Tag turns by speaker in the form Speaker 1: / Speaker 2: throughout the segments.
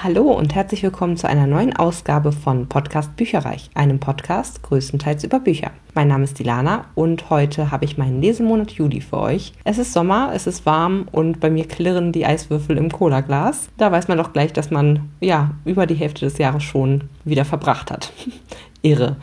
Speaker 1: Hallo und herzlich willkommen zu einer neuen Ausgabe von Podcast Bücherreich, einem Podcast größtenteils über Bücher. Mein Name ist Dilana und heute habe ich meinen Lesemonat Juli für euch. Es ist Sommer, es ist warm und bei mir klirren die Eiswürfel im Cola-Glas. Da weiß man doch gleich, dass man ja über die Hälfte des Jahres schon wieder verbracht hat. Irre.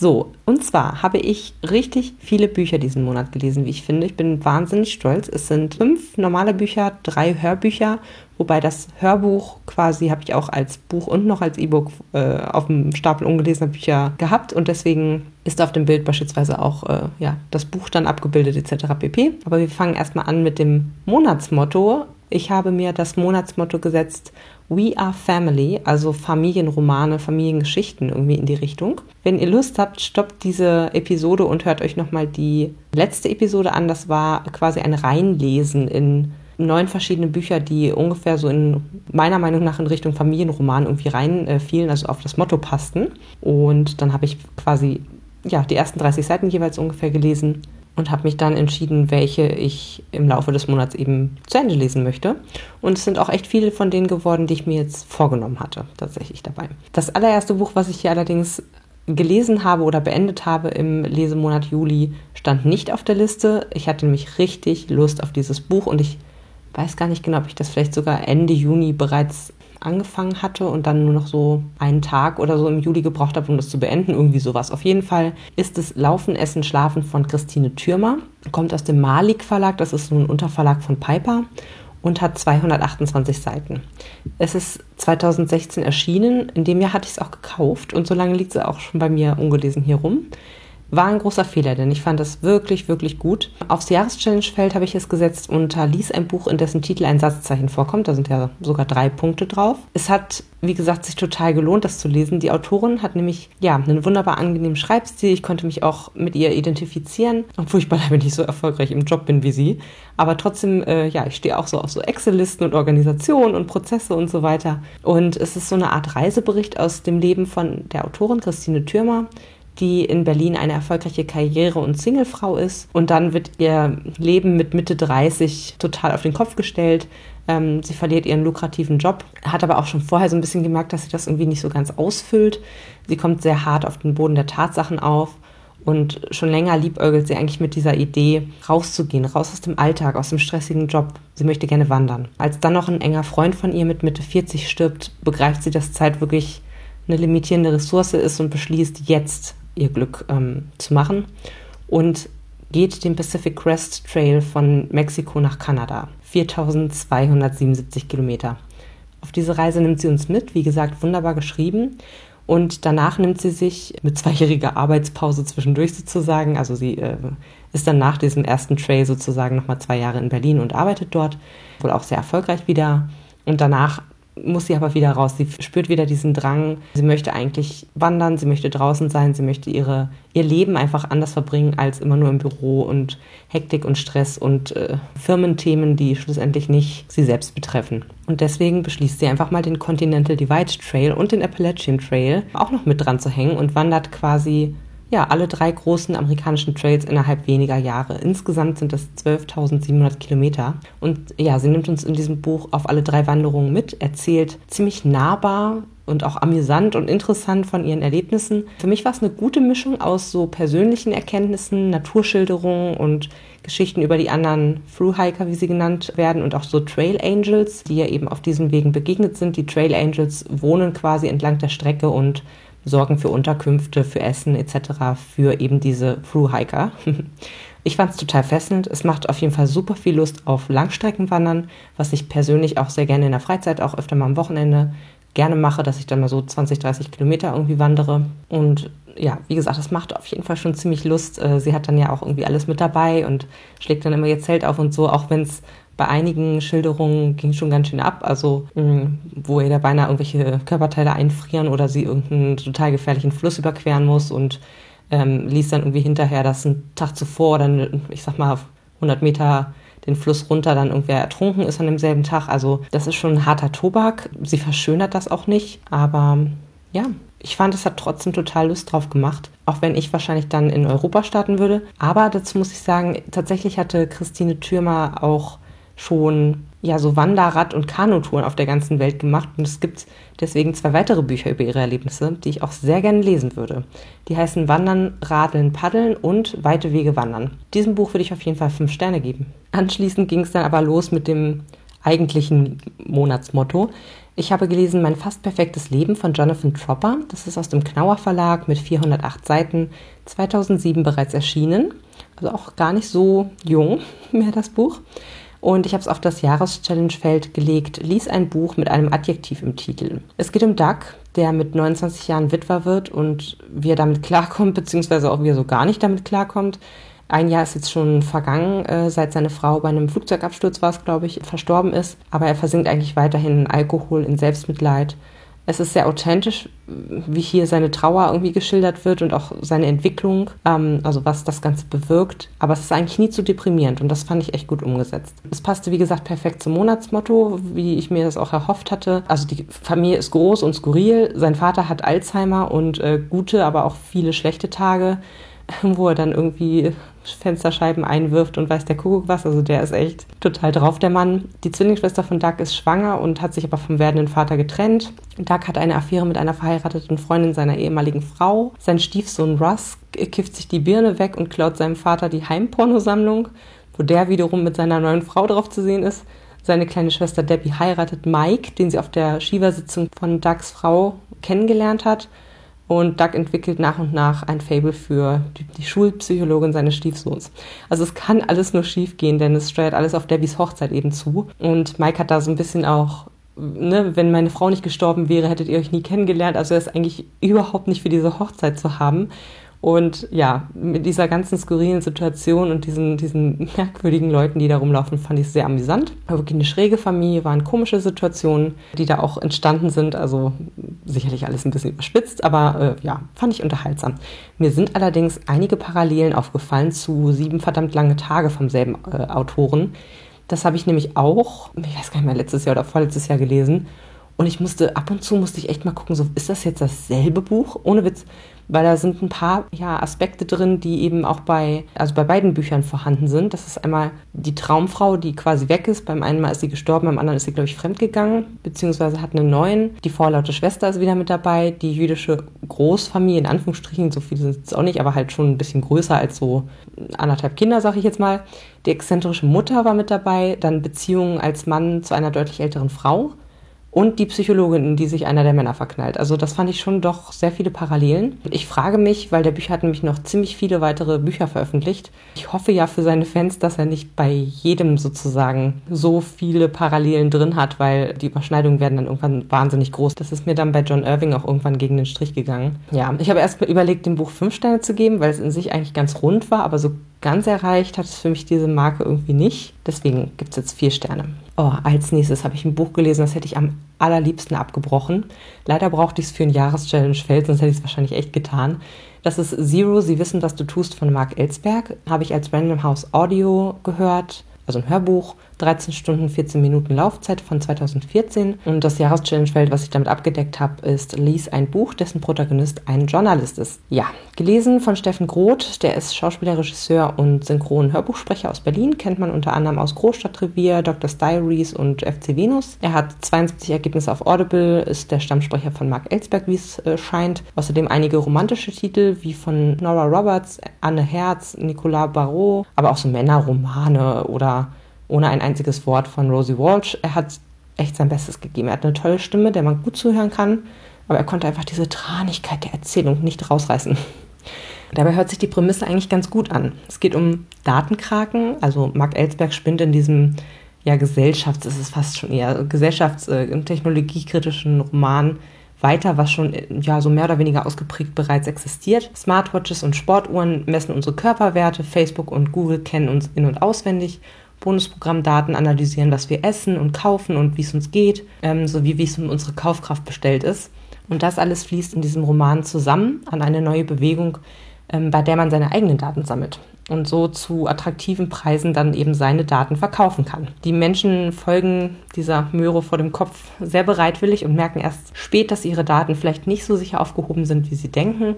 Speaker 1: So, und zwar habe ich richtig viele Bücher diesen Monat gelesen, wie ich finde. Ich bin wahnsinnig stolz. Es sind fünf normale Bücher, drei Hörbücher, wobei das Hörbuch quasi habe ich auch als Buch und noch als E-Book äh, auf dem Stapel ungelesener Bücher gehabt und deswegen ist auf dem Bild beispielsweise auch äh, ja, das Buch dann abgebildet etc. pp. Aber wir fangen erstmal an mit dem Monatsmotto. Ich habe mir das Monatsmotto gesetzt We Are Family, also Familienromane, Familiengeschichten irgendwie in die Richtung. Wenn ihr Lust habt, stoppt diese Episode und hört euch nochmal die letzte Episode an. Das war quasi ein Reinlesen in neun verschiedene Bücher, die ungefähr so in meiner Meinung nach in Richtung Familienroman irgendwie reinfielen, äh, also auf das Motto passten. Und dann habe ich quasi ja, die ersten 30 Seiten jeweils ungefähr gelesen und habe mich dann entschieden, welche ich im Laufe des Monats eben zu Ende lesen möchte. Und es sind auch echt viele von denen geworden, die ich mir jetzt vorgenommen hatte, tatsächlich dabei. Das allererste Buch, was ich hier allerdings gelesen habe oder beendet habe im Lesemonat Juli, stand nicht auf der Liste. Ich hatte nämlich richtig Lust auf dieses Buch und ich weiß gar nicht genau, ob ich das vielleicht sogar Ende Juni bereits angefangen hatte und dann nur noch so einen Tag oder so im Juli gebraucht habe, um das zu beenden. Irgendwie sowas. Auf jeden Fall ist es Laufen, Essen, Schlafen von Christine Thürmer. Kommt aus dem Malik Verlag. Das ist nun ein Unterverlag von Piper und hat 228 Seiten. Es ist 2016 erschienen. In dem Jahr hatte ich es auch gekauft und so lange liegt es auch schon bei mir ungelesen hier rum. War ein großer Fehler, denn ich fand das wirklich, wirklich gut. Aufs Jahreschallenge-Feld habe ich es gesetzt und lies ein Buch, in dessen Titel ein Satzzeichen vorkommt. Da sind ja sogar drei Punkte drauf. Es hat, wie gesagt, sich total gelohnt, das zu lesen. Die Autorin hat nämlich, ja, einen wunderbar angenehmen Schreibstil. Ich konnte mich auch mit ihr identifizieren, obwohl ich beileibe nicht so erfolgreich im Job bin wie sie. Aber trotzdem, äh, ja, ich stehe auch so auf so Excel-Listen und Organisationen und Prozesse und so weiter. Und es ist so eine Art Reisebericht aus dem Leben von der Autorin Christine Thürmer die in Berlin eine erfolgreiche Karriere- und Singlefrau ist. Und dann wird ihr Leben mit Mitte 30 total auf den Kopf gestellt. Ähm, sie verliert ihren lukrativen Job, hat aber auch schon vorher so ein bisschen gemerkt, dass sie das irgendwie nicht so ganz ausfüllt. Sie kommt sehr hart auf den Boden der Tatsachen auf. Und schon länger liebäugelt sie eigentlich mit dieser Idee, rauszugehen, raus aus dem Alltag, aus dem stressigen Job. Sie möchte gerne wandern. Als dann noch ein enger Freund von ihr mit Mitte 40 stirbt, begreift sie, dass Zeit wirklich eine limitierende Ressource ist und beschließt, jetzt ihr Glück ähm, zu machen und geht den Pacific Crest Trail von Mexiko nach Kanada. 4277 Kilometer. Auf diese Reise nimmt sie uns mit, wie gesagt, wunderbar geschrieben. Und danach nimmt sie sich mit zweijähriger Arbeitspause zwischendurch sozusagen, also sie äh, ist dann nach diesem ersten Trail sozusagen nochmal zwei Jahre in Berlin und arbeitet dort, wohl auch sehr erfolgreich wieder. Und danach muss sie aber wieder raus. Sie spürt wieder diesen Drang. Sie möchte eigentlich wandern, sie möchte draußen sein, sie möchte ihre, ihr Leben einfach anders verbringen als immer nur im Büro und Hektik und Stress und äh, Firmenthemen, die schlussendlich nicht sie selbst betreffen. Und deswegen beschließt sie einfach mal den Continental Divide Trail und den Appalachian Trail auch noch mit dran zu hängen und wandert quasi ja, alle drei großen amerikanischen Trails innerhalb weniger Jahre. Insgesamt sind das 12.700 Kilometer. Und ja, sie nimmt uns in diesem Buch auf alle drei Wanderungen mit, erzählt ziemlich nahbar und auch amüsant und interessant von ihren Erlebnissen. Für mich war es eine gute Mischung aus so persönlichen Erkenntnissen, Naturschilderungen und Geschichten über die anderen Thru-Hiker, wie sie genannt werden, und auch so Trail Angels, die ja eben auf diesen Wegen begegnet sind. Die Trail Angels wohnen quasi entlang der Strecke und sorgen für Unterkünfte, für Essen etc. für eben diese Thru-Hiker. Ich fand es total fesselnd. Es macht auf jeden Fall super viel Lust auf Langstreckenwandern, was ich persönlich auch sehr gerne in der Freizeit, auch öfter mal am Wochenende gerne mache, dass ich dann mal so 20, 30 Kilometer irgendwie wandere. Und ja, wie gesagt, das macht auf jeden Fall schon ziemlich Lust. Äh, sie hat dann ja auch irgendwie alles mit dabei und schlägt dann immer ihr Zelt auf und so, auch wenn es bei einigen Schilderungen ging schon ganz schön ab, also mm, wo ihr da beinahe irgendwelche Körperteile einfrieren oder sie irgendeinen total gefährlichen Fluss überqueren muss und ähm, liest dann irgendwie hinterher, dass ein Tag zuvor dann, ich sag mal, 100 Meter den Fluss runter dann irgendwer ertrunken ist an demselben Tag. Also das ist schon ein harter Tobak. Sie verschönert das auch nicht, aber ja, ich fand, es hat trotzdem total Lust drauf gemacht, auch wenn ich wahrscheinlich dann in Europa starten würde. Aber dazu muss ich sagen, tatsächlich hatte Christine Thürmer auch schon ja so Wanderrad- und Kanutouren auf der ganzen Welt gemacht und es gibt deswegen zwei weitere Bücher über ihre Erlebnisse, die ich auch sehr gerne lesen würde. Die heißen Wandern, Radeln, Paddeln und Weite Wege wandern. Diesem Buch würde ich auf jeden Fall fünf Sterne geben. Anschließend ging es dann aber los mit dem eigentlichen Monatsmotto. Ich habe gelesen Mein fast perfektes Leben von Jonathan Tropper. Das ist aus dem Knauer Verlag mit 408 Seiten, 2007 bereits erschienen. Also auch gar nicht so jung mehr das Buch. Und ich habe es auf das Jahreschallenge-Feld gelegt, lies ein Buch mit einem Adjektiv im Titel. Es geht um Doug, der mit 29 Jahren Witwer wird und wie er damit klarkommt, beziehungsweise auch wie er so gar nicht damit klarkommt. Ein Jahr ist jetzt schon vergangen, äh, seit seine Frau bei einem Flugzeugabsturz war es, glaube ich, verstorben ist. Aber er versinkt eigentlich weiterhin in Alkohol, in Selbstmitleid. Es ist sehr authentisch, wie hier seine Trauer irgendwie geschildert wird und auch seine Entwicklung, ähm, also was das Ganze bewirkt. Aber es ist eigentlich nie zu deprimierend und das fand ich echt gut umgesetzt. Es passte, wie gesagt, perfekt zum Monatsmotto, wie ich mir das auch erhofft hatte. Also die Familie ist groß und skurril. Sein Vater hat Alzheimer und äh, gute, aber auch viele schlechte Tage. wo er dann irgendwie Fensterscheiben einwirft und weiß der Kuckuck was. Also der ist echt total drauf, der Mann. Die Zwillingsschwester von Doug ist schwanger und hat sich aber vom werdenden Vater getrennt. Doug hat eine Affäre mit einer verheirateten Freundin seiner ehemaligen Frau. Sein Stiefsohn Russ kifft sich die Birne weg und klaut seinem Vater die Heimpornosammlung, wo der wiederum mit seiner neuen Frau drauf zu sehen ist. Seine kleine Schwester Debbie heiratet Mike, den sie auf der Shiva-Sitzung von Dougs Frau kennengelernt hat. Und Doug entwickelt nach und nach ein Fable für die, die Schulpsychologin seines Stiefsohns. Also es kann alles nur schief gehen, denn es steuert alles auf Debbies Hochzeit eben zu. Und Mike hat da so ein bisschen auch Ne, wenn meine Frau nicht gestorben wäre, hättet ihr euch nie kennengelernt. Also er ist eigentlich überhaupt nicht für diese Hochzeit zu haben. Und ja, mit dieser ganzen skurrilen Situation und diesen, diesen merkwürdigen Leuten, die da rumlaufen, fand ich es sehr amüsant. War wirklich eine schräge Familie, waren komische Situationen, die da auch entstanden sind. Also sicherlich alles ein bisschen überspitzt, aber äh, ja, fand ich unterhaltsam. Mir sind allerdings einige Parallelen aufgefallen zu Sieben verdammt lange Tage vom selben äh, Autoren. Das habe ich nämlich auch, ich weiß gar nicht mehr, letztes Jahr oder vorletztes Jahr gelesen. Und ich musste, ab und zu musste ich echt mal gucken, so, ist das jetzt dasselbe Buch? Ohne Witz weil da sind ein paar ja, Aspekte drin, die eben auch bei, also bei beiden Büchern vorhanden sind. Das ist einmal die Traumfrau, die quasi weg ist. Beim einen Mal ist sie gestorben, beim anderen ist sie, glaube ich, fremdgegangen, beziehungsweise hat einen neuen. Die vorlaute Schwester ist wieder mit dabei. Die jüdische Großfamilie, in Anführungsstrichen, so viele sind es auch nicht, aber halt schon ein bisschen größer als so anderthalb Kinder, sage ich jetzt mal. Die exzentrische Mutter war mit dabei, dann Beziehungen als Mann zu einer deutlich älteren Frau und die Psychologin, in die sich einer der Männer verknallt. Also das fand ich schon doch sehr viele Parallelen. Ich frage mich, weil der Bücher hat nämlich noch ziemlich viele weitere Bücher veröffentlicht. Ich hoffe ja für seine Fans, dass er nicht bei jedem sozusagen so viele Parallelen drin hat, weil die Überschneidungen werden dann irgendwann wahnsinnig groß. Das ist mir dann bei John Irving auch irgendwann gegen den Strich gegangen. Ja, ich habe erst überlegt, dem Buch fünf Sterne zu geben, weil es in sich eigentlich ganz rund war, aber so ganz erreicht hat es für mich diese Marke irgendwie nicht. Deswegen gibt es jetzt vier Sterne. Oh, als nächstes habe ich ein Buch gelesen, das hätte ich am allerliebsten abgebrochen. Leider brauchte ich es für ein Jahreschallenge-Feld, sonst hätte ich es wahrscheinlich echt getan. Das ist Zero, Sie wissen, was du tust von Mark Ellsberg. Habe ich als Random House Audio gehört, also ein Hörbuch. 13 Stunden, 14 Minuten Laufzeit von 2014. Und das Jahreschallenge-Feld, was ich damit abgedeckt habe, ist Lies ein Buch, dessen Protagonist ein Journalist ist. Ja, gelesen von Steffen Groth, der ist Schauspieler, Regisseur und Synchron-Hörbuchsprecher aus Berlin, kennt man unter anderem aus Großstadtrevier, Dr. Diaries und FC Venus. Er hat 72 Ergebnisse auf Audible, ist der Stammsprecher von Mark Ellsberg, wie es äh, scheint. Außerdem einige romantische Titel wie von Nora Roberts, Anne Herz, Nicolas Barrault, aber auch so Männerromane oder ohne ein einziges Wort von Rosie Walsh. Er hat echt sein Bestes gegeben. Er hat eine tolle Stimme, der man gut zuhören kann, aber er konnte einfach diese Tranigkeit der Erzählung nicht rausreißen. Dabei hört sich die Prämisse eigentlich ganz gut an. Es geht um Datenkraken, also Mark Ellsberg spinnt in diesem ja, Gesellschafts-, ist es fast schon eher, gesellschafts-, äh, technologiekritischen Roman weiter, was schon ja so mehr oder weniger ausgeprägt bereits existiert. Smartwatches und Sportuhren messen unsere Körperwerte, Facebook und Google kennen uns in- und auswendig Bonusprogrammdaten analysieren, was wir essen und kaufen und wie es uns geht, ähm, sowie wie es um unsere Kaufkraft bestellt ist. Und das alles fließt in diesem Roman zusammen an eine neue Bewegung, ähm, bei der man seine eigenen Daten sammelt und so zu attraktiven Preisen dann eben seine Daten verkaufen kann. Die Menschen folgen dieser Möhre vor dem Kopf sehr bereitwillig und merken erst spät, dass ihre Daten vielleicht nicht so sicher aufgehoben sind, wie sie denken.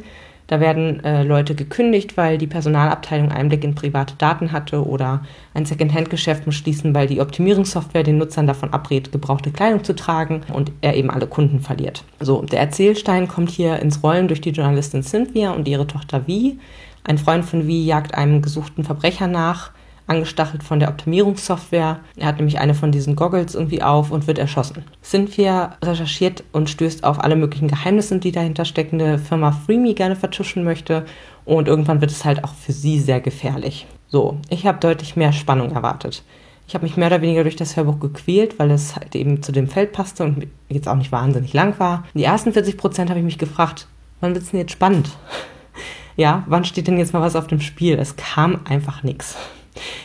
Speaker 1: Da werden äh, Leute gekündigt, weil die Personalabteilung Einblick in private Daten hatte oder ein Secondhand-Geschäft muss schließen, weil die Optimierungssoftware den Nutzern davon abrät, gebrauchte Kleidung zu tragen und er eben alle Kunden verliert. So, der Erzählstein kommt hier ins Rollen durch die Journalistin Cynthia und ihre Tochter Vi. Ein Freund von Vi jagt einem gesuchten Verbrecher nach angestachelt von der Optimierungssoftware. Er hat nämlich eine von diesen Goggles irgendwie auf und wird erschossen. Cynthia recherchiert und stößt auf alle möglichen Geheimnisse, die dahinter steckende Firma Freeme gerne vertuschen möchte. Und irgendwann wird es halt auch für sie sehr gefährlich. So, ich habe deutlich mehr Spannung erwartet. Ich habe mich mehr oder weniger durch das Hörbuch gequält, weil es halt eben zu dem Feld passte und jetzt auch nicht wahnsinnig lang war. Die ersten 40 Prozent habe ich mich gefragt, wann wird es denn jetzt spannend? Ja, wann steht denn jetzt mal was auf dem Spiel? Es kam einfach nichts.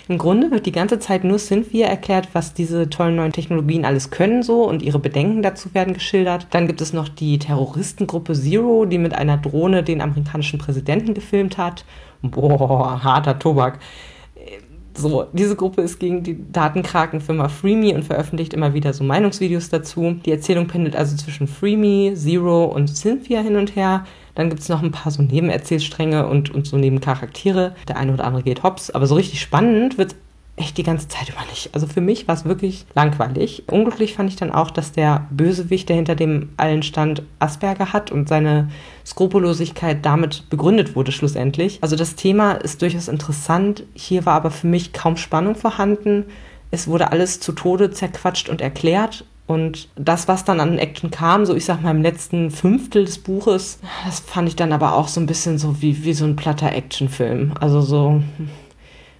Speaker 1: Im Grunde wird die ganze Zeit nur Cynthia erklärt, was diese tollen neuen Technologien alles können so und ihre Bedenken dazu werden geschildert. Dann gibt es noch die Terroristengruppe Zero, die mit einer Drohne den amerikanischen Präsidenten gefilmt hat. Boah, harter Tobak. So, diese Gruppe ist gegen die Datenkrakenfirma Freeme und veröffentlicht immer wieder so Meinungsvideos dazu. Die Erzählung pendelt also zwischen Freeme, Zero und Cynthia hin und her. Dann gibt es noch ein paar so Nebenerzählstränge und, und so Nebencharaktere. Der eine oder andere geht hops, aber so richtig spannend wird echt die ganze Zeit über nicht. Also für mich war es wirklich langweilig. Unglücklich fand ich dann auch, dass der Bösewicht, der hinter dem allen stand, Asperger hat und seine Skrupellosigkeit damit begründet wurde schlussendlich. Also das Thema ist durchaus interessant. Hier war aber für mich kaum Spannung vorhanden. Es wurde alles zu Tode zerquatscht und erklärt und das, was dann an Action kam, so ich sag mal im letzten Fünftel des Buches, das fand ich dann aber auch so ein bisschen so wie, wie so ein platter Actionfilm. Also so,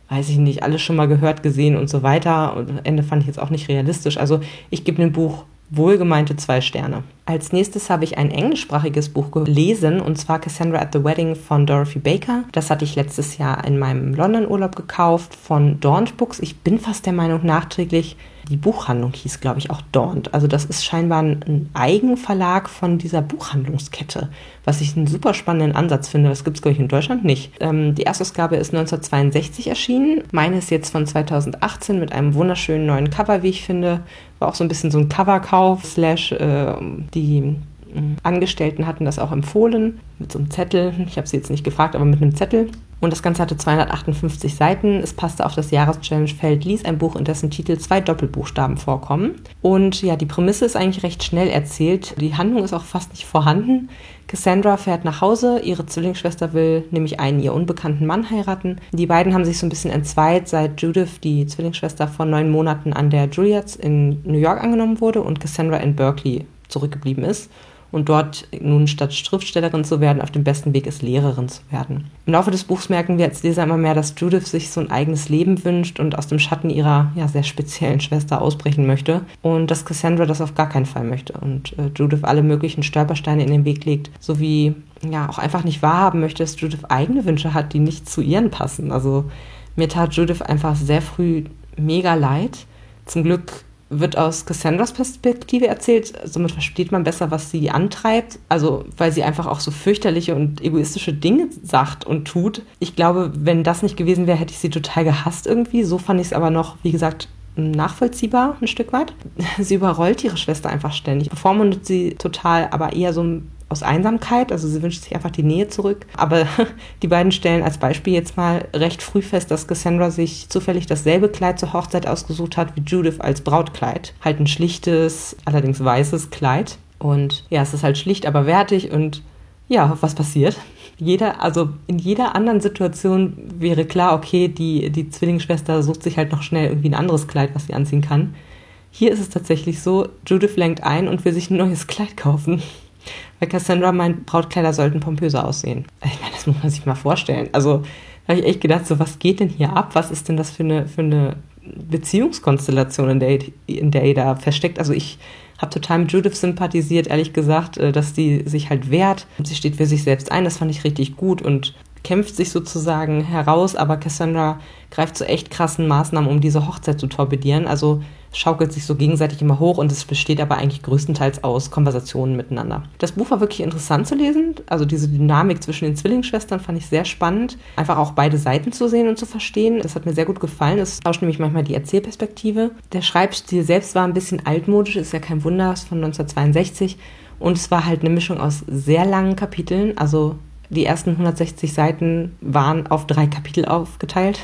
Speaker 1: weiß ich nicht, alles schon mal gehört, gesehen und so weiter. Und Ende fand ich jetzt auch nicht realistisch. Also ich gebe dem Buch wohlgemeinte zwei Sterne. Als nächstes habe ich ein englischsprachiges Buch gelesen, und zwar Cassandra at the Wedding von Dorothy Baker. Das hatte ich letztes Jahr in meinem London-Urlaub gekauft von Daunt Books. Ich bin fast der Meinung, nachträglich die Buchhandlung hieß, glaube ich, auch Daunt. Also das ist scheinbar ein Eigenverlag von dieser Buchhandlungskette, was ich einen super spannenden Ansatz finde. Das gibt es, glaube ich, in Deutschland nicht. Ähm, die Erstausgabe ist 1962 erschienen. Meine ist jetzt von 2018 mit einem wunderschönen neuen Cover, wie ich finde. War auch so ein bisschen so ein Coverkauf, slash äh, die Angestellten hatten das auch empfohlen mit so einem Zettel. Ich habe sie jetzt nicht gefragt, aber mit einem Zettel. Und das Ganze hatte 258 Seiten. Es passte auf das Jahreschallenge-Feld Lies, ein Buch, in dessen Titel zwei Doppelbuchstaben vorkommen. Und ja, die Prämisse ist eigentlich recht schnell erzählt. Die Handlung ist auch fast nicht vorhanden. Cassandra fährt nach Hause. Ihre Zwillingsschwester will nämlich einen ihr unbekannten Mann heiraten. Die beiden haben sich so ein bisschen entzweit, seit Judith, die Zwillingsschwester, vor neun Monaten an der Juilliards in New York angenommen wurde und Cassandra in Berkeley zurückgeblieben ist und dort nun statt Schriftstellerin zu werden, auf dem besten Weg ist, Lehrerin zu werden. Im Laufe des Buchs merken wir als Leser immer mehr, dass Judith sich so ein eigenes Leben wünscht und aus dem Schatten ihrer ja, sehr speziellen Schwester ausbrechen möchte und dass Cassandra das auf gar keinen Fall möchte und äh, Judith alle möglichen Stolpersteine in den Weg legt, sowie ja auch einfach nicht wahrhaben möchte, dass Judith eigene Wünsche hat, die nicht zu ihren passen. Also mir tat Judith einfach sehr früh mega leid. Zum Glück wird aus Cassandras Perspektive erzählt. Somit versteht man besser, was sie antreibt. Also, weil sie einfach auch so fürchterliche und egoistische Dinge sagt und tut. Ich glaube, wenn das nicht gewesen wäre, hätte ich sie total gehasst irgendwie. So fand ich es aber noch, wie gesagt, nachvollziehbar ein Stück weit. Sie überrollt ihre Schwester einfach ständig, bevormundet sie total, aber eher so ein aus Einsamkeit, also sie wünscht sich einfach die Nähe zurück. Aber die beiden stellen als Beispiel jetzt mal recht früh fest, dass Cassandra sich zufällig dasselbe Kleid zur Hochzeit ausgesucht hat wie Judith als Brautkleid. Halt ein schlichtes, allerdings weißes Kleid. Und ja, es ist halt schlicht, aber wertig und ja, was passiert? Jeder, also in jeder anderen Situation wäre klar, okay, die, die Zwillingsschwester sucht sich halt noch schnell irgendwie ein anderes Kleid, was sie anziehen kann. Hier ist es tatsächlich so, Judith lenkt ein und will sich ein neues Kleid kaufen. Weil Cassandra meint, Brautkleider sollten pompöser aussehen. Ich meine, das muss man sich mal vorstellen. Also da habe ich echt gedacht, so was geht denn hier ab? Was ist denn das für eine, für eine Beziehungskonstellation, in der, in der ihr da versteckt? Also ich habe total mit Judith sympathisiert, ehrlich gesagt, äh, dass die sich halt wehrt. Sie steht für sich selbst ein, das fand ich richtig gut und kämpft sich sozusagen heraus, aber Cassandra greift zu echt krassen Maßnahmen, um diese Hochzeit zu torpedieren. Also schaukelt sich so gegenseitig immer hoch und es besteht aber eigentlich größtenteils aus Konversationen miteinander. Das Buch war wirklich interessant zu lesen. Also diese Dynamik zwischen den Zwillingsschwestern fand ich sehr spannend. Einfach auch beide Seiten zu sehen und zu verstehen. Das hat mir sehr gut gefallen. Es tauscht nämlich manchmal die Erzählperspektive. Der Schreibstil selbst war ein bisschen altmodisch, ist ja kein Wunder, ist von 1962. Und es war halt eine Mischung aus sehr langen Kapiteln, also Die ersten 160 Seiten waren auf drei Kapitel aufgeteilt.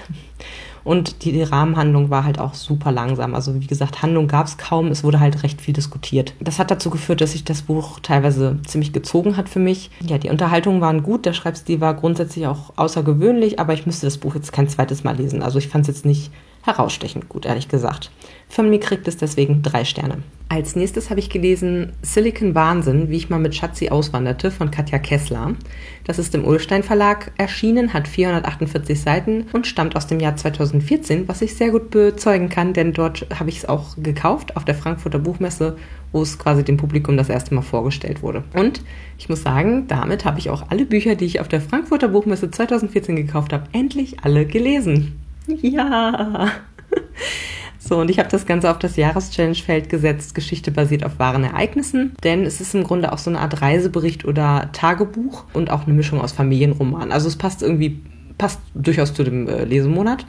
Speaker 1: Und die, Rahmenhandlung war halt auch super langsam. Also wie gesagt, Handlung gab es kaum, es wurde halt recht viel diskutiert. Das hat dazu geführt, dass sich das Buch teilweise ziemlich gezogen hat für mich. Ja, die Unterhaltungen waren gut, der Schreibstil war grundsätzlich auch außergewöhnlich, aber ich müsste das Buch jetzt kein zweites Mal lesen. Also ich fand es jetzt nicht herausstechend gut, ehrlich gesagt. Von mir kriegt es deswegen drei Sterne. Als nächstes habe ich gelesen Silicon Wahnsinn, wie ich mal mit Schatzi auswanderte von Katja Kessler. Das ist im Ullstein Verlag erschienen, hat 448 Seiten und stammt aus dem Jahr 2014, was ich sehr gut bezeugen kann, denn dort habe ich es auch gekauft auf der Frankfurter Buchmesse, wo es quasi dem Publikum das erste Mal vorgestellt wurde. Und ich muss sagen, damit habe ich auch alle Bücher, die ich auf der Frankfurter Buchmesse 2014 gekauft habe, endlich alle gelesen. Ja. So, und ich habe das Ganze auf das Jahreschallenge-Feld gesetzt, Geschichte basiert auf wahren Ereignissen, denn es ist im Grunde auch so eine Art Reisebericht oder Tagebuch und auch eine Mischung aus Familienroman. Also es passt irgendwie, passt durchaus zu dem äh, Lesemonat.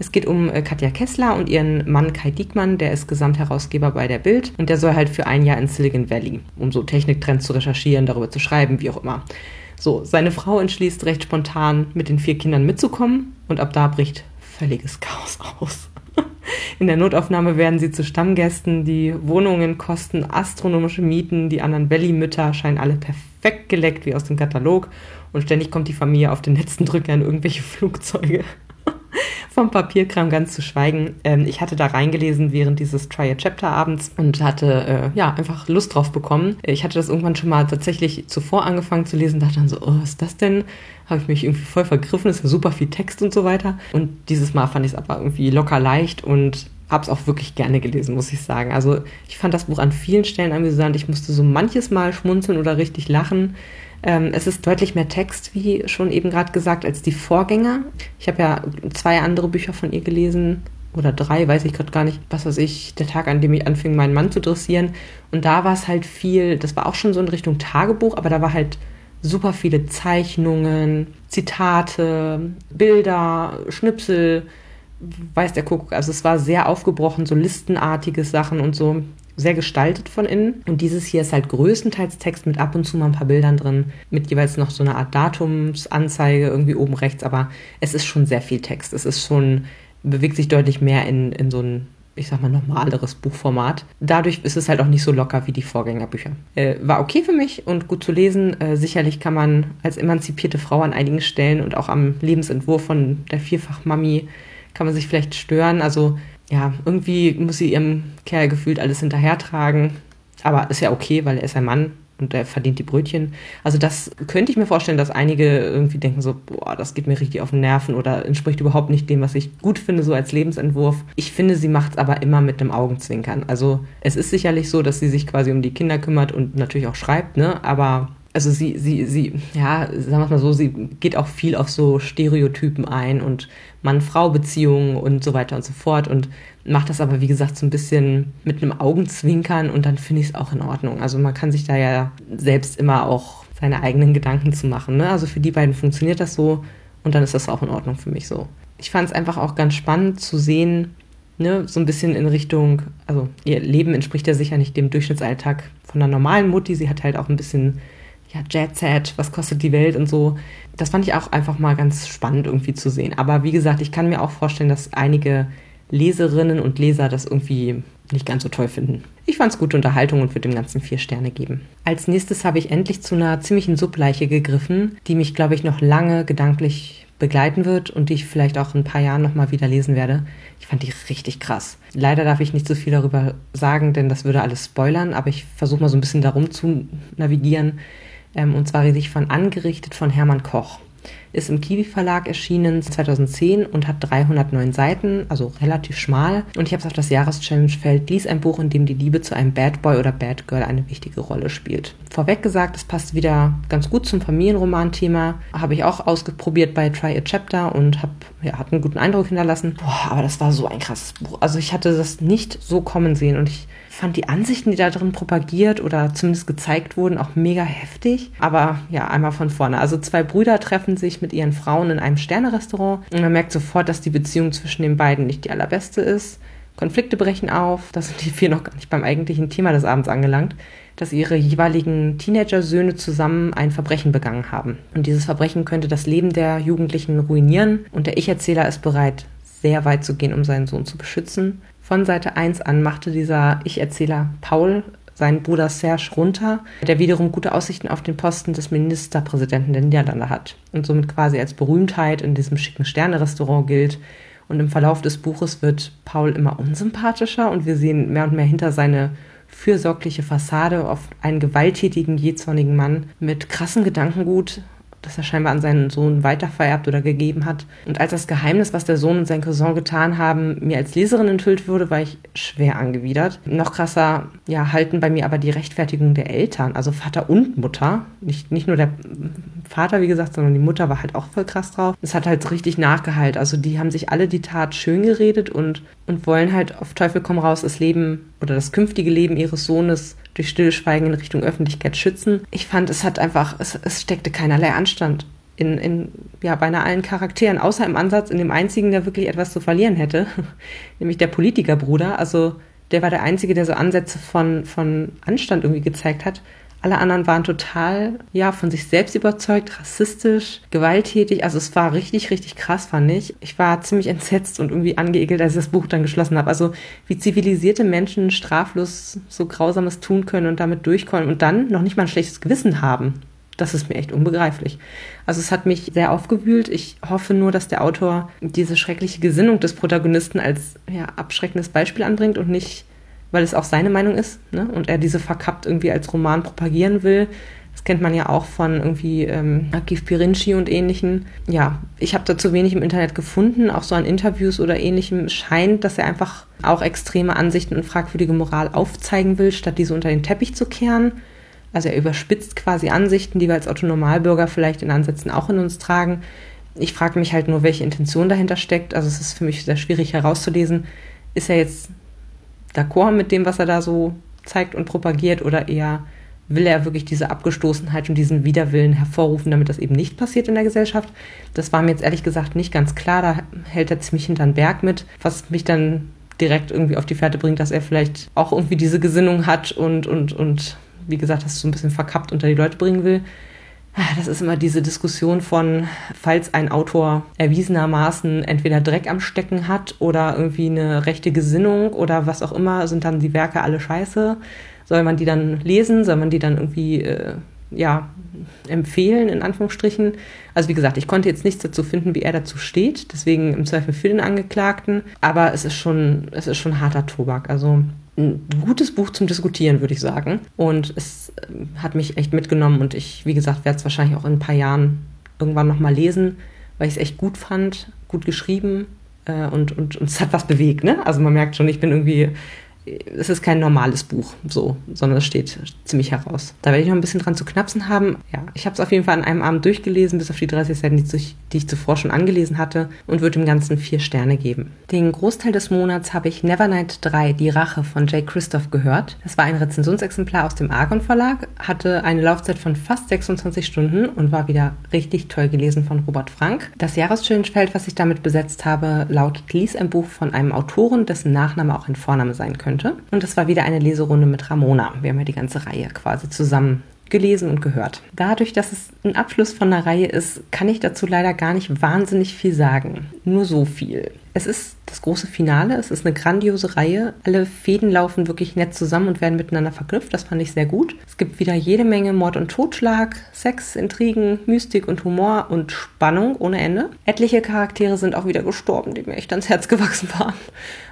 Speaker 1: Es geht um äh, Katja Kessler und ihren Mann Kai Diekmann, der ist Gesamtherausgeber bei der Bild und der soll halt für ein Jahr in Silicon Valley, um so Techniktrends zu recherchieren, darüber zu schreiben, wie auch immer. So, seine Frau entschließt recht spontan, mit den vier Kindern mitzukommen und ab da bricht völliges Chaos aus. In der Notaufnahme werden sie zu Stammgästen, die Wohnungen kosten astronomische Mieten, die anderen Valley-Mütter scheinen alle perfekt geleckt wie aus dem Katalog und ständig kommt die Familie auf den letzten Drücker in irgendwelche Flugzeuge. Vom Papierkram ganz zu schweigen. Ähm, ich hatte da reingelesen während dieses Try a Chapter abends und hatte äh, ja einfach Lust drauf bekommen. Ich hatte das irgendwann schon mal tatsächlich zuvor angefangen zu lesen, dachte dann so, oh, was ist das denn? Habe ich mich irgendwie voll vergriffen, ist ja super viel Text und so weiter. Und dieses Mal fand ich es aber irgendwie locker leicht und habe es auch wirklich gerne gelesen, muss ich sagen. Also ich fand das Buch an vielen Stellen amüsant. Ich musste so manches Mal schmunzeln oder richtig lachen. Ähm, es ist deutlich mehr Text, wie schon eben gerade gesagt, als die Vorgänger. Ich habe ja zwei andere Bücher von ihr gelesen oder drei, weiß ich gerade gar nicht, was weiß ich, der Tag, an dem ich anfing, meinen Mann zu dressieren. Und da war es halt viel, das war auch schon so in Richtung Tagebuch, aber da war halt super viele Zeichnungen, Zitate, Bilder, Schnipsel, weiß der Kuckuck. Also es war sehr aufgebrochen, so listenartige Sachen und so sehr gestaltet von innen. Und dieses hier ist halt größtenteils Text mit ab und zu mal ein paar Bildern drin, mit jeweils noch so einer Art Datumsanzeige irgendwie oben rechts, aber es ist schon sehr viel Text. Es ist schon, bewegt sich deutlich mehr in, in so ein ich sag mal, normaleres Buchformat. Dadurch ist es halt auch nicht so locker wie die Vorgängerbücher. Äh, war okay für mich und gut zu lesen. Äh, sicherlich kann man als emanzipierte Frau an einigen Stellen und auch am Lebensentwurf von der Vierfachmami kann man sich vielleicht stören. Also ja, irgendwie muss sie ihrem Kerl gefühlt alles hinterhertragen. Aber ist ja okay, weil er ist ein Mann und er verdient die Brötchen. Also das könnte ich mir vorstellen, dass einige irgendwie denken so, boah, das geht mir richtig auf den Nerven oder entspricht überhaupt nicht dem, was ich gut finde, so als Lebensentwurf. Ich finde, sie macht es aber immer mit einem Augenzwinkern. Also es ist sicherlich so, dass sie sich quasi um die Kinder kümmert und natürlich auch schreibt, ne? Aber also sie, sie, sie, ja, sagen wir mal so, sie geht auch viel auf so Stereotypen ein und Mann-Frau-Beziehungen und so weiter und so fort und macht das aber, wie gesagt, so ein bisschen mit einem Augenzwinkern und dann finde ich es auch in Ordnung. Also man kann sich da ja selbst immer auch seine eigenen Gedanken zu machen. Ne? Also für die beiden funktioniert das so und dann ist das auch in Ordnung für mich so. Ich fand es einfach auch ganz spannend zu sehen, ne, so ein bisschen in Richtung, also ihr Leben entspricht ja sicher nicht dem Durchschnittsalltag von einer normalen Mutti. Sie hat halt auch ein bisschen ja, Jet Set, was kostet die Welt und so. Das fand ich auch einfach mal ganz spannend irgendwie zu sehen. Aber wie gesagt, ich kann mir auch vorstellen, dass einige Leserinnen und Leser das irgendwie nicht ganz so toll finden. Ich fand es gute Unterhaltung und würde dem Ganzen vier Sterne geben. Als nächstes habe ich endlich zu einer ziemlichen Subleiche gegriffen, die mich, glaube ich, noch lange gedanklich begleiten wird und die ich vielleicht auch in ein paar Jahren nochmal wieder lesen werde. Ich fand die richtig krass. Leider darf ich nicht so viel darüber sagen, denn das würde alles spoilern, aber ich versuche mal so ein bisschen darum zu navigieren. Ähm, und zwar ich von Angerichtet von Hermann Koch. Ist im Kiwi Verlag erschienen 2010 und hat 309 Seiten, also relativ schmal. Und ich habe es auf das Jahreschallenge-Feld, lies ein Buch, in dem die Liebe zu einem Bad Boy oder Bad Girl eine wichtige Rolle spielt. Vorweg gesagt, es passt wieder ganz gut zum Familienroman-Thema. Habe ich auch ausprobiert bei Try a Chapter und hab, ja, hat einen guten Eindruck hinterlassen. Boah, aber das war so ein krasses Buch. Also ich hatte das nicht so kommen sehen und ich fand die Ansichten, die da drin propagiert oder zumindest gezeigt wurden, auch mega heftig. Aber ja, einmal von vorne. Also zwei Brüder treffen sich mit ihren Frauen in einem Sternerestaurant und man merkt sofort, dass die Beziehung zwischen den beiden nicht die allerbeste ist. Konflikte brechen auf, da sind die vier noch gar nicht beim eigentlichen Thema des Abends angelangt, dass ihre jeweiligen Teenager-Söhne zusammen ein Verbrechen begangen haben. Und dieses Verbrechen könnte das Leben der Jugendlichen ruinieren und der Ich-Erzähler ist bereit, sehr weit zu gehen, um seinen Sohn zu beschützen. Von Seite 1 an machte dieser Ich-Erzähler Paul seinen Bruder Serge runter, der wiederum gute Aussichten auf den Posten des Ministerpräsidenten der Niederlande hat und somit quasi als Berühmtheit in diesem schicken Sterne-Restaurant gilt. Und im Verlauf des Buches wird Paul immer unsympathischer und wir sehen mehr und mehr hinter seine fürsorgliche Fassade auf einen gewalttätigen, jähzornigen Mann mit krassem Gedankengut das er scheinbar an seinen Sohn weitervererbt oder gegeben hat. Und als das Geheimnis, was der Sohn und sein Cousin getan haben, mir als Leserin enthüllt wurde, war ich schwer angewidert. Noch krasser, ja, halten bei mir aber die Rechtfertigung der Eltern, also Vater und Mutter. Nicht, nicht nur der Vater, wie gesagt, sondern die Mutter war halt auch voll krass drauf. Es hat halt richtig nachgeheilt. Also die haben sich alle die Tat schön geredet und, und wollen halt auf Teufel komm raus das Leben oder das künftige Leben ihres Sohnes durch Stillschweigen in Richtung Öffentlichkeit schützen. Ich fand, es hat einfach, es, es steckte keinerlei Anstand in, in ja, beinahe allen Charakteren, außer im Ansatz in dem einzigen, der wirklich etwas zu verlieren hätte, nämlich der Politikerbruder. Also der war der Einzige, der so Ansätze von, von Anstand irgendwie gezeigt hat. Alle anderen waren total, ja, von sich selbst überzeugt, rassistisch, gewalttätig. Also es war richtig, richtig krass, fand ich. Ich war ziemlich entsetzt und irgendwie angeekelt, als ich das Buch dann geschlossen habe. Also wie zivilisierte Menschen straflos so Grausames tun können und damit durchkommen und dann noch nicht mal ein schlechtes Gewissen haben. Das ist mir echt unbegreiflich. Also es hat mich sehr aufgewühlt. Ich hoffe nur, dass der Autor diese schreckliche Gesinnung des Protagonisten als ja, abschreckendes Beispiel anbringt und nicht weil es auch seine Meinung ist ne? und er diese verkappt irgendwie als Roman propagieren will. Das kennt man ja auch von irgendwie ähm, Akif Pirinci und ähnlichen. Ja, ich habe dazu wenig im Internet gefunden, auch so an Interviews oder ähnlichem scheint, dass er einfach auch extreme Ansichten und fragwürdige Moral aufzeigen will, statt diese unter den Teppich zu kehren. Also er überspitzt quasi Ansichten, die wir als Autonormalbürger vielleicht in Ansätzen auch in uns tragen. Ich frage mich halt nur, welche Intention dahinter steckt. Also es ist für mich sehr schwierig herauszulesen. Ist er jetzt d'accord mit dem, was er da so zeigt und propagiert oder eher will er wirklich diese Abgestoßenheit und diesen Widerwillen hervorrufen, damit das eben nicht passiert in der Gesellschaft. Das war mir jetzt ehrlich gesagt nicht ganz klar. Da hält er ziemlich hinter den Berg mit, was mich dann direkt irgendwie auf die Fährte bringt, dass er vielleicht auch irgendwie diese Gesinnung hat und, und, und wie gesagt, das so ein bisschen verkappt unter die Leute bringen will. Das ist immer diese Diskussion von, falls ein Autor erwiesenermaßen entweder Dreck am Stecken hat oder irgendwie eine rechte Gesinnung oder was auch immer, sind dann die Werke alle scheiße. Soll man die dann lesen? Soll man die dann irgendwie, äh, ja, empfehlen, in Anführungsstrichen? Also wie gesagt, ich konnte jetzt nichts dazu finden, wie er dazu steht. Deswegen im Zweifel für den Angeklagten. Aber es ist schon, es ist schon harter Tobak. Also ein gutes Buch zum Diskutieren, würde ich sagen. Und es hat mich echt mitgenommen und ich, wie gesagt, werde es wahrscheinlich auch in ein paar Jahren irgendwann nochmal lesen, weil ich es echt gut fand, gut geschrieben äh, und, und, und es hat was bewegt. Ne? Also man merkt schon, ich bin irgendwie es ist kein normales Buch, so, sondern es steht ziemlich heraus. Da werde ich noch ein bisschen dran zu knapsen haben. Ja, ich habe es auf jeden Fall an einem Abend durchgelesen, bis auf die 30 Seiten, die ich, zuvor schon angelesen hatte, und würde dem Ganzen vier Sterne geben. Den Großteil des Monats habe ich Nevernight 3, Die Rache von Jay Christoph gehört. Das war ein Rezensionsexemplar aus dem Argon Verlag, hatte eine Laufzeit von fast 26 Stunden und war wieder richtig toll gelesen von Robert Frank. Das Jahreschallenge-Feld, was ich damit besetzt habe, lautet Lies ein Buch von einem Autoren, dessen Nachname auch ein Vorname sein könnte könnte. Und es war wieder eine Leserunde mit Ramona. Wir haben ja die ganze Reihe quasi zusammen gelesen und gehört. Dadurch, dass es ein Abschluss von einer Reihe ist, kann ich dazu leider gar nicht wahnsinnig viel sagen. Nur so viel. Es ist das große Finale, es ist eine grandiose Reihe. Alle Fäden laufen wirklich nett zusammen und werden miteinander verknüpft. Das fand ich sehr gut. Es gibt wieder jede Menge Mord und Totschlag, Sex, Intrigen, Mystik und Humor und Spannung ohne Ende. Etliche Charaktere sind auch wieder gestorben, die mir echt ans Herz gewachsen waren.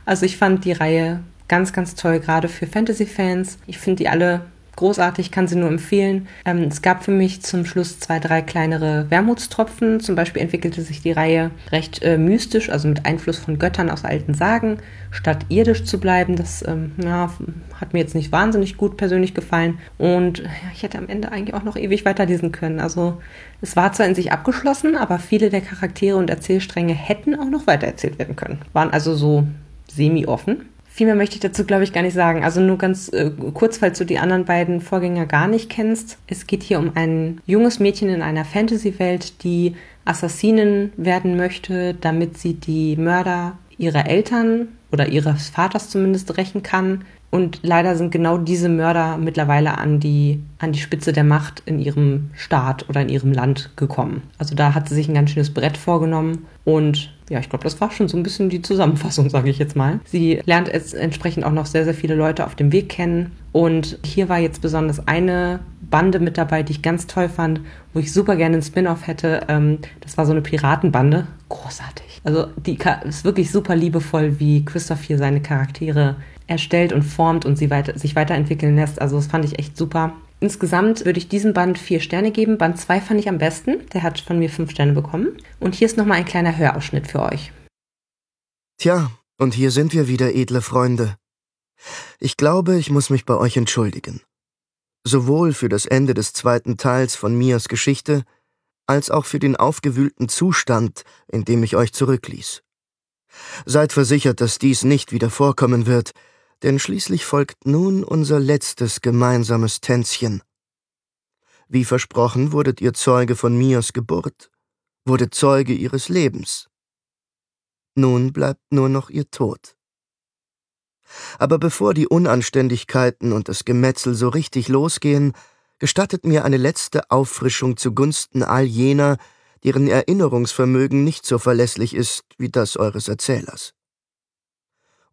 Speaker 1: Also ich fand die Reihe Ganz, ganz toll, gerade für Fantasy-Fans. Ich finde die alle großartig, kann sie nur empfehlen. Ähm, es gab für mich zum Schluss zwei, drei kleinere Wermutstropfen. Zum Beispiel entwickelte sich die Reihe recht äh, mystisch, also mit Einfluss von Göttern aus alten Sagen, statt irdisch zu bleiben. Das ähm, ja, hat mir jetzt nicht wahnsinnig gut persönlich gefallen. Und ja, ich hätte am Ende eigentlich auch noch ewig weiterlesen können. Also es war zwar in sich abgeschlossen, aber viele der Charaktere und Erzählstränge hätten auch noch weitererzählt werden können. Waren also so semi-offen. Viel mehr möchte ich dazu, glaube ich, gar nicht sagen. Also nur ganz äh, kurz, falls du die anderen beiden Vorgänger gar nicht kennst. Es geht hier um ein junges Mädchen in einer Fantasy-Welt, die Assassinin werden möchte, damit sie die Mörder ihrer Eltern oder ihres Vaters zumindest rächen kann. Und leider sind genau diese Mörder mittlerweile an die, an die Spitze der Macht in ihrem Staat oder in ihrem Land gekommen. Also da hat sie sich ein ganz schönes Brett vorgenommen und ja, ich glaube, das war schon so ein bisschen die Zusammenfassung, sage ich jetzt mal. Sie lernt jetzt entsprechend auch noch sehr, sehr viele Leute auf dem Weg kennen. Und hier war jetzt besonders eine Bande mit dabei, die ich ganz toll fand, wo ich super gerne einen Spin-off hätte. Ähm, das war so eine Piratenbande. Großartig. Also die ist wirklich super liebevoll, wie Christoph hier seine Charaktere erstellt und formt und sie weiter, sich weiterentwickeln lässt. Also das fand ich echt super. Insgesamt würde ich diesem Band vier Sterne geben. Band 2 fand ich am besten. Der hat von mir fünf Sterne bekommen. Und hier ist nochmal ein kleiner Hörausschnitt für euch.
Speaker 2: Tja, und hier sind wir wieder, edle Freunde. Ich glaube, ich muss mich bei euch entschuldigen. Sowohl für das Ende des zweiten Teils von Mias Geschichte, als auch für den aufgewühlten Zustand, in dem ich euch zurückließ. Seid versichert, dass dies nicht wieder vorkommen wird, denn schließlich folgt nun unser letztes gemeinsames Tänzchen. Wie versprochen wurdet ihr Zeuge von Mias Geburt, wurdet Zeuge ihres Lebens. Nun bleibt nur noch ihr Tod. Aber bevor die Unanständigkeiten und das Gemetzel so richtig losgehen, gestattet mir eine letzte Auffrischung zugunsten all jener, deren Erinnerungsvermögen nicht so verlässlich ist wie das eures Erzählers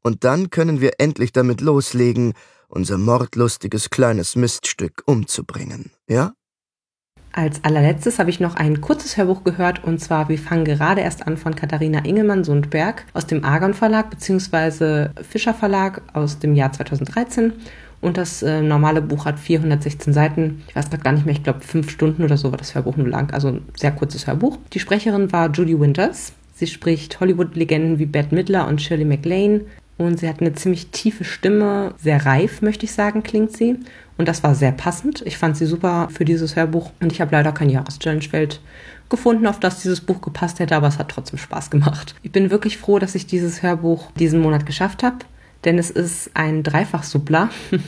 Speaker 2: und dann können wir endlich damit loslegen, unser mordlustiges kleines Miststück umzubringen, ja?
Speaker 1: Als allerletztes habe ich noch ein kurzes Hörbuch gehört und zwar Wir fangen gerade erst an von Katharina Ingelmann-Sundberg aus dem Argon Verlag bzw. Fischer Verlag aus dem Jahr 2013. Und das äh, normale Buch hat 416 Seiten. Ich weiß gerade gar nicht mehr, ich glaube fünf Stunden oder so war das Hörbuch nur lang. Also ein sehr kurzes Hörbuch. Die Sprecherin war Judy Winters. Sie spricht Hollywood-Legenden wie Bette Midler und Shirley MacLaine, und sie hat eine ziemlich tiefe Stimme, sehr reif, möchte ich sagen, klingt sie. Und das war sehr passend. Ich fand sie super für dieses Hörbuch und ich habe leider kein Jahreschallenge-Feld gefunden, auf das dieses Buch gepasst hätte, aber es hat trotzdem Spaß gemacht. Ich bin wirklich froh, dass ich dieses Hörbuch diesen Monat geschafft habe denn es ist ein Dreifach-Suppler.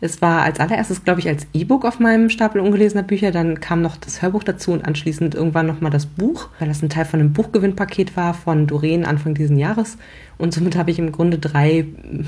Speaker 1: Es war als allererstes, glaube ich, als E-Book auf meinem Stapel ungelesener Bücher, dann kam noch das Hörbuch dazu und anschließend irgendwann nochmal das Buch, weil das ein Teil von einem Buchgewinnpaket war von Doreen Anfang diesen Jahres. Und somit habe ich im Grunde drei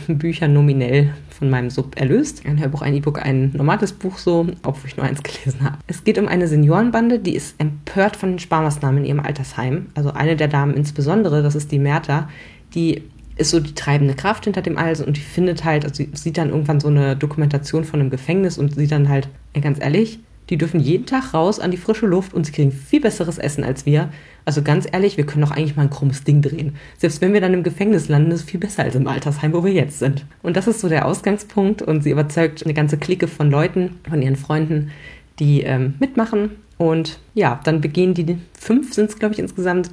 Speaker 1: Bücher nominell von meinem Sub erlöst. Ein Hörbuch, ein E-Book, ein normales Buch so, obwohl ich nur eins gelesen habe. Es geht um eine Seniorenbande, die ist empört von den Sparmaßnahmen in ihrem Altersheim. Also eine der Damen insbesondere, das ist die Merta, die ist so die treibende Kraft hinter dem alles und die findet halt, also sie sieht dann irgendwann so eine Dokumentation von einem Gefängnis und sieht dann halt, ey, ganz ehrlich, die dürfen jeden Tag raus an die frische Luft und sie kriegen viel besseres Essen als wir. Also ganz ehrlich, wir können doch eigentlich mal ein krummes Ding drehen. Selbst wenn wir dann im Gefängnis landen, ist es viel besser als im Altersheim, wo wir jetzt sind. Und das ist so der Ausgangspunkt und sie überzeugt eine ganze Clique von Leuten, von ihren Freunden, die ähm, mitmachen. Und ja, dann begehen die, fünf sind es glaube ich insgesamt,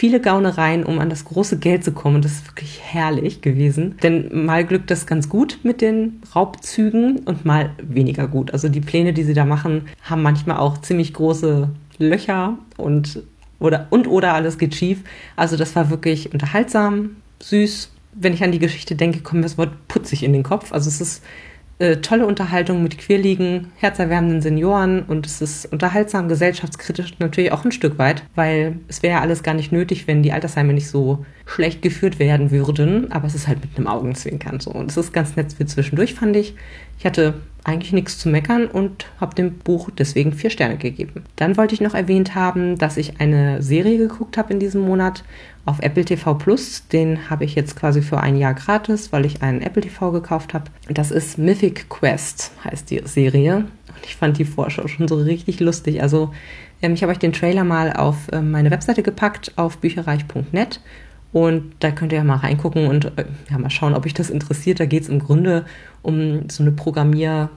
Speaker 1: viele Gaunereien, um an das große Geld zu kommen. Das ist wirklich herrlich gewesen. Denn mal glückt das ganz gut mit den Raubzügen und mal weniger gut. Also die Pläne, die sie da machen, haben manchmal auch ziemlich große Löcher und oder und oder alles geht schief. Also das war wirklich unterhaltsam, süß. Wenn ich an die Geschichte denke, kommt mir das Wort putzig in den Kopf. Also es ist äh, tolle Unterhaltung mit quirligen, herzerwärmenden Senioren und es ist unterhaltsam, gesellschaftskritisch natürlich auch ein Stück weit, weil es wäre ja alles gar nicht nötig, wenn die Altersheime nicht so schlecht geführt werden würden, aber es ist halt mit einem Augenzwinkern so und es ist ganz nett für zwischendurch, fand ich. Ich hatte eigentlich nichts zu meckern und habe dem Buch deswegen vier Sterne gegeben. Dann wollte ich noch erwähnt haben, dass ich eine Serie geguckt habe in diesem Monat auf Apple TV Plus. Den habe ich jetzt quasi für ein Jahr gratis, weil ich einen Apple TV gekauft habe. Das ist Mythic Quest, heißt die Serie. Und ich fand die Vorschau schon so richtig lustig. Also ähm, ich habe euch den Trailer mal auf ähm, meine Webseite gepackt, auf bücherreich.net. Und da könnt ihr ja mal reingucken und äh, ja, mal schauen, ob euch das interessiert. Da geht es im Grunde um so eine Programmier-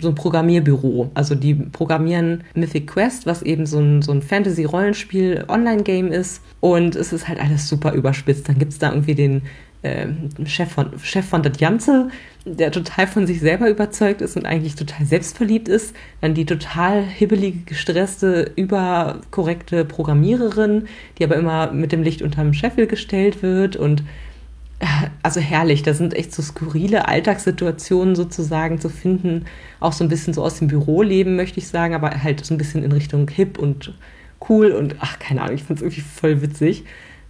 Speaker 1: so ein Programmierbüro. Also die programmieren Mythic Quest, was eben so ein, so ein Fantasy-Rollenspiel-Online-Game ist. Und es ist halt alles super überspitzt. Dann gibt es da irgendwie den äh, Chef von, Chef von das Ganze, der total von sich selber überzeugt ist und eigentlich total selbstverliebt ist. Dann die total hibbelige, gestresste, überkorrekte Programmiererin, die aber immer mit dem Licht unterm Scheffel gestellt wird und also herrlich, da sind echt so skurrile Alltagssituationen sozusagen zu finden, auch so ein bisschen so aus dem Büroleben, möchte ich sagen, aber halt so ein bisschen in Richtung hip und cool und ach, keine Ahnung, ich finde es irgendwie voll witzig.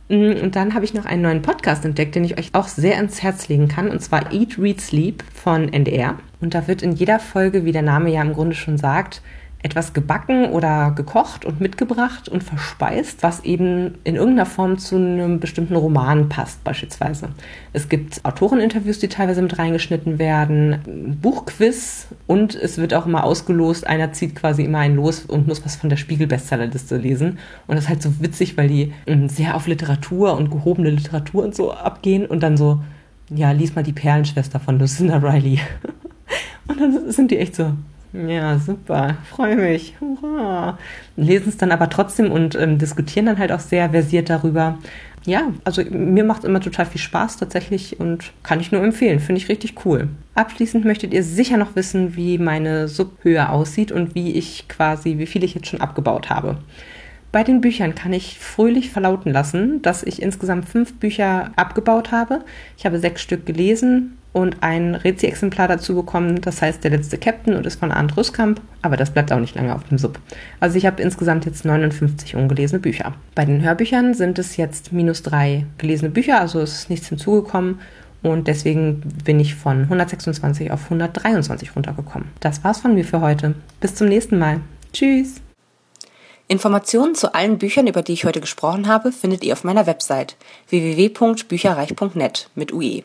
Speaker 1: Mm, und dann habe ich noch einen neuen Podcast entdeckt, den ich euch auch sehr ans Herz legen kann, und zwar Eat, Read, Sleep von NDR. Und da wird in jeder Folge, wie der Name ja im Grunde schon sagt, etwas gebacken oder gekocht und mitgebracht und verspeist, was eben in irgendeiner Form zu einem bestimmten Roman passt, beispielsweise. Es gibt Autoreninterviews, die teilweise mit reingeschnitten werden, Buchquiz und es wird auch immer ausgelost. Einer zieht quasi immer einen los und muss was von der Spiegel-Bestsellerliste lesen. Und das ist halt so witzig, weil die ähm, sehr auf Literatur und gehobene Literatur und so abgehen und dann so, ja, lies mal die Perlenschwester von Lucinda Riley. Und dann sind die echt so, ja, super, freue mich. Hurra. Lesen es dann aber trotzdem und ähm, diskutieren dann halt auch sehr versiert darüber. Ja, also mir macht es immer total viel Spaß tatsächlich und kann ich nur empfehlen. Finde ich richtig cool. Abschließend möchtet ihr sicher noch wissen, wie meine Subhöhe aussieht und wie ich quasi, wie viel ich jetzt schon abgebaut habe. Bei den Büchern kann ich fröhlich verlauten lassen, dass ich insgesamt fünf Bücher abgebaut habe. Ich habe sechs Stück gelesen und ein Rezi-Exemplar dazu bekommen, das heißt Der letzte Captain und ist von Arndt Rüskamp, aber das bleibt auch nicht lange auf dem Sub. Also ich habe insgesamt jetzt 59 ungelesene Bücher. Bei den Hörbüchern sind es jetzt minus drei gelesene Bücher, also es ist nichts hinzugekommen und deswegen bin ich von 126 auf 123 runtergekommen. Das war's von mir für heute. Bis zum nächsten Mal. Tschüss!
Speaker 3: Informationen zu allen Büchern, über die ich heute gesprochen habe, findet ihr auf meiner Website www.bücherreich.net mit UE.